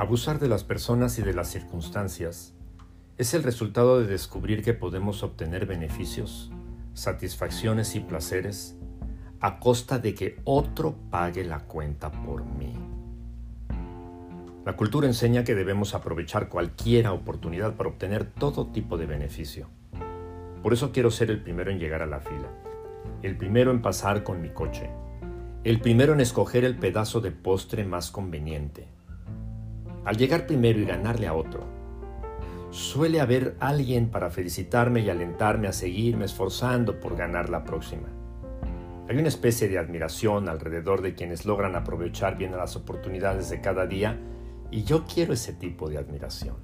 Abusar de las personas y de las circunstancias es el resultado de descubrir que podemos obtener beneficios, satisfacciones y placeres a costa de que otro pague la cuenta por mí. La cultura enseña que debemos aprovechar cualquier oportunidad para obtener todo tipo de beneficio. Por eso quiero ser el primero en llegar a la fila, el primero en pasar con mi coche, el primero en escoger el pedazo de postre más conveniente, al llegar primero y ganarle a otro, suele haber alguien para felicitarme y alentarme a seguirme esforzando por ganar la próxima. Hay una especie de admiración alrededor de quienes logran aprovechar bien las oportunidades de cada día y yo quiero ese tipo de admiración.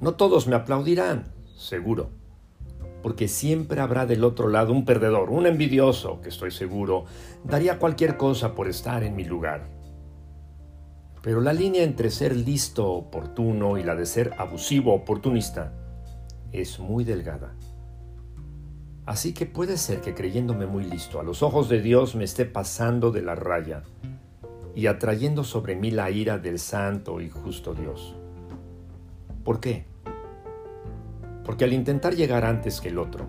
No todos me aplaudirán, seguro, porque siempre habrá del otro lado un perdedor, un envidioso, que estoy seguro daría cualquier cosa por estar en mi lugar. Pero la línea entre ser listo, oportuno y la de ser abusivo, oportunista, es muy delgada. Así que puede ser que creyéndome muy listo, a los ojos de Dios me esté pasando de la raya y atrayendo sobre mí la ira del santo y justo Dios. ¿Por qué? Porque al intentar llegar antes que el otro,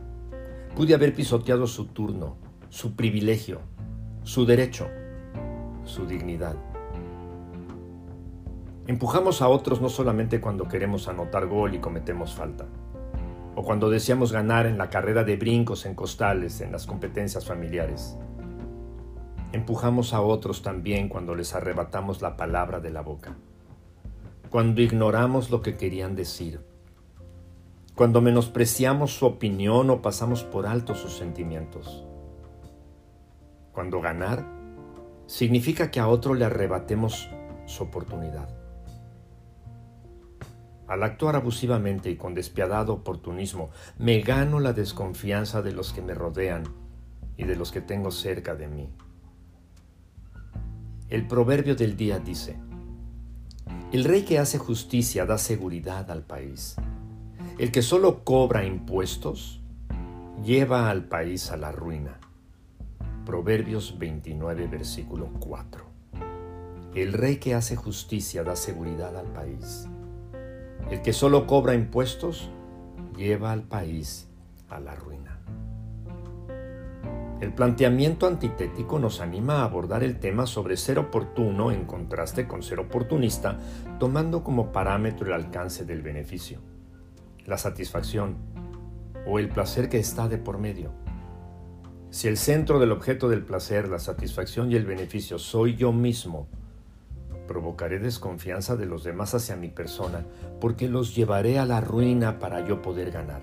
pude haber pisoteado su turno, su privilegio, su derecho, su dignidad. Empujamos a otros no solamente cuando queremos anotar gol y cometemos falta, o cuando deseamos ganar en la carrera de brincos en costales, en las competencias familiares. Empujamos a otros también cuando les arrebatamos la palabra de la boca, cuando ignoramos lo que querían decir, cuando menospreciamos su opinión o pasamos por alto sus sentimientos. Cuando ganar significa que a otro le arrebatemos su oportunidad. Al actuar abusivamente y con despiadado oportunismo, me gano la desconfianza de los que me rodean y de los que tengo cerca de mí. El proverbio del día dice, el rey que hace justicia da seguridad al país. El que solo cobra impuestos lleva al país a la ruina. Proverbios 29, versículo 4. El rey que hace justicia da seguridad al país. El que solo cobra impuestos lleva al país a la ruina. El planteamiento antitético nos anima a abordar el tema sobre ser oportuno en contraste con ser oportunista, tomando como parámetro el alcance del beneficio, la satisfacción o el placer que está de por medio. Si el centro del objeto del placer, la satisfacción y el beneficio soy yo mismo, provocaré desconfianza de los demás hacia mi persona, porque los llevaré a la ruina para yo poder ganar.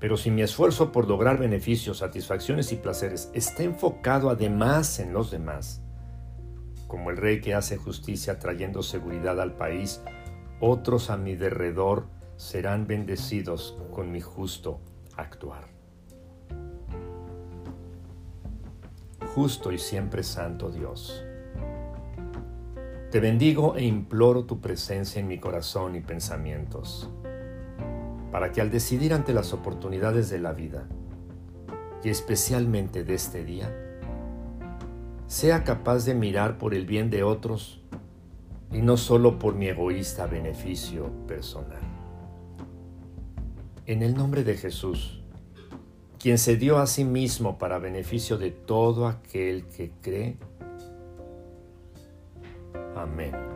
Pero si mi esfuerzo por lograr beneficios, satisfacciones y placeres está enfocado además en los demás, como el rey que hace justicia trayendo seguridad al país, otros a mi derredor serán bendecidos con mi justo actuar. Justo y siempre santo Dios te bendigo e imploro tu presencia en mi corazón y pensamientos, para que al decidir ante las oportunidades de la vida, y especialmente de este día, sea capaz de mirar por el bien de otros y no solo por mi egoísta beneficio personal. En el nombre de Jesús, quien se dio a sí mismo para beneficio de todo aquel que cree, Amén.